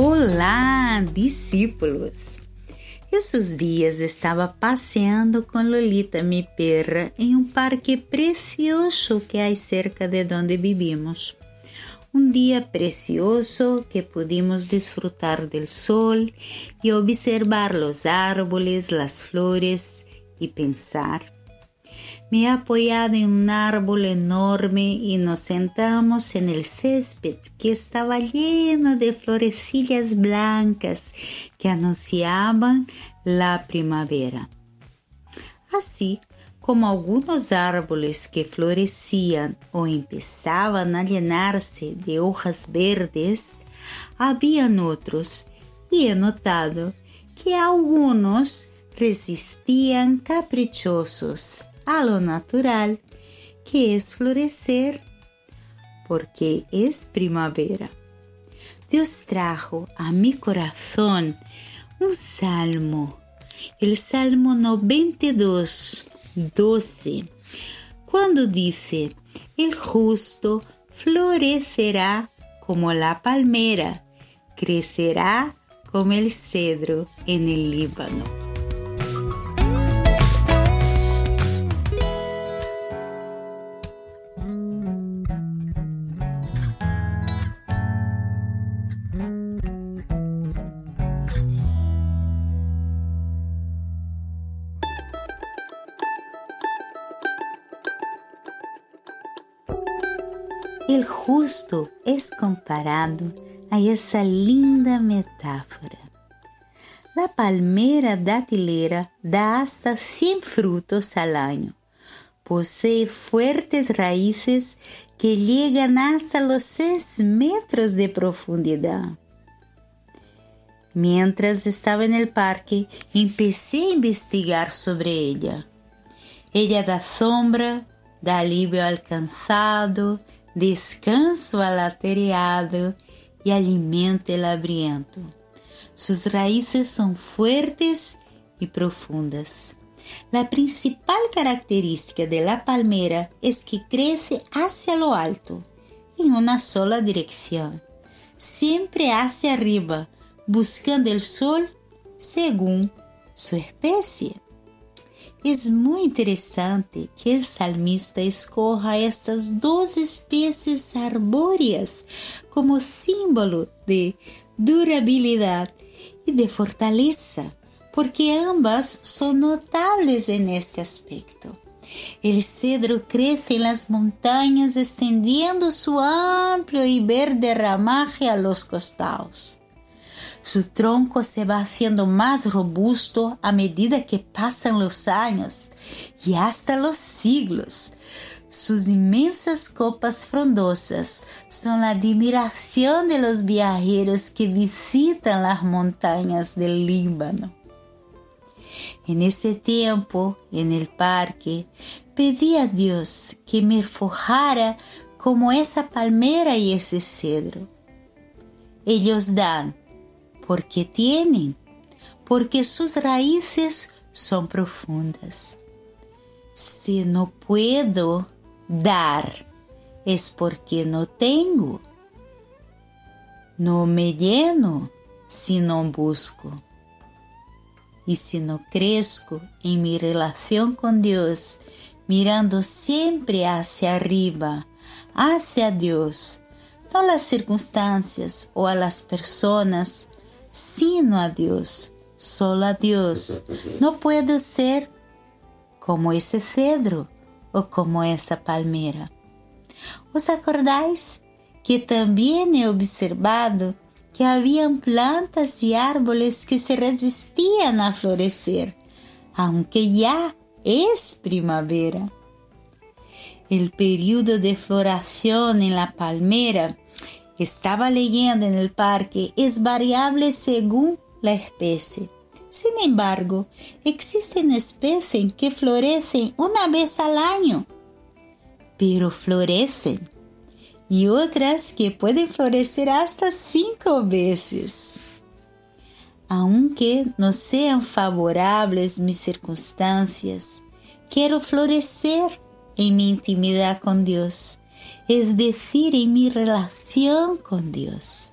Olá, discípulos! Esses dias estava passeando com Lolita, minha perra, em um parque precioso que há cerca de onde vivimos. Um dia precioso que pudimos disfrutar do sol e observar os árboles, as flores e pensar me he apoyado en un árbol enorme y nos sentamos en el césped que estaba lleno de florecillas blancas que anunciaban la primavera. Así como algunos árboles que florecían o empezaban a llenarse de hojas verdes, habían otros y he notado que algunos resistían caprichosos a lo natural, que es florecer, porque es primavera. Dios trajo a mi corazón un salmo, el Salmo 92, 12, cuando dice, el justo florecerá como la palmera, crecerá como el cedro en el Líbano. El justo es comparado a esa linda metáfora. La palmera datilera da hasta 100 frutos al año. Posee fuertes raíces que llegan hasta los 6 metros de profundidad. Mientras estaba en el parque, empecé a investigar sobre ella. Ella da sombra, da alivio al cansado, descanso alatereado y alimento hambriento. Sus raíces son fuertes y profundas. La principal característica de la palmera es que crece hacia lo alto, en una sola dirección, siempre hacia arriba, buscando el sol según su especie. Es muy interesante que el salmista escoja estas dos especies arbóreas como símbolo de durabilidad y de fortaleza, porque ambas son notables en este aspecto. El cedro crece en las montañas extendiendo su amplio y verde ramaje a los costados. Su tronco se va haciendo más robusto a medida que pasan los años y hasta los siglos. Sus inmensas copas frondosas son la admiración de los viajeros que visitan las montañas del Líbano. En ese tiempo, en el parque, pedí a Dios que me forjara como esa palmera y ese cedro. Ellos dan porque tienen, porque sus raíces son profundas. Si no puedo dar, es porque no tengo. No me lleno si no busco. Y si no crezco en mi relación con Dios, mirando siempre hacia arriba, hacia Dios, no a las circunstancias o a las personas, sino a Dios, solo a Dios. No puedo ser como ese cedro o como esa palmera. ¿Os acordáis que también he observado que habían plantas y árboles que se resistían a florecer, aunque ya es primavera? El periodo de floración en la palmera estaba leyendo en el parque es variable según la especie. Sin embargo, existen especies que florecen una vez al año, pero florecen, y otras que pueden florecer hasta cinco veces. Aunque no sean favorables mis circunstancias, quiero florecer en mi intimidad con Dios es decir, en mi relación con Dios.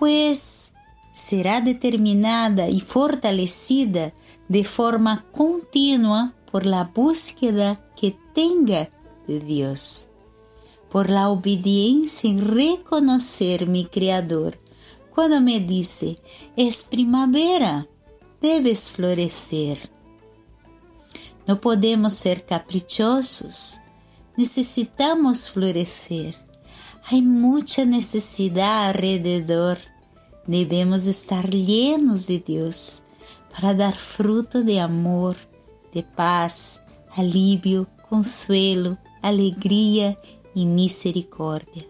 pues será determinada y fortalecida de forma continua por la búsqueda que tenga de Dios, por la obediencia en reconocer mi Creador. Cuando me dice, es primavera, debes florecer. No podemos ser caprichosos, necesitamos florecer. Hay mucha necesidad alrededor. Debemos estar llenos de Dios para dar fruto de amor, de paz, alivio, consuelo, alegría y misericordia.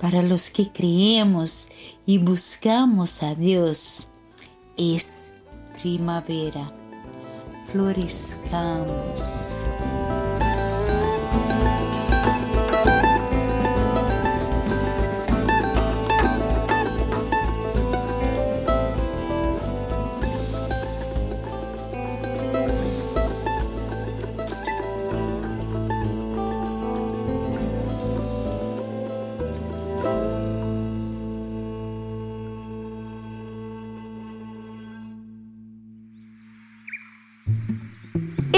Para los que creemos y buscamos a Dios, es primavera. Florescamos. Bye.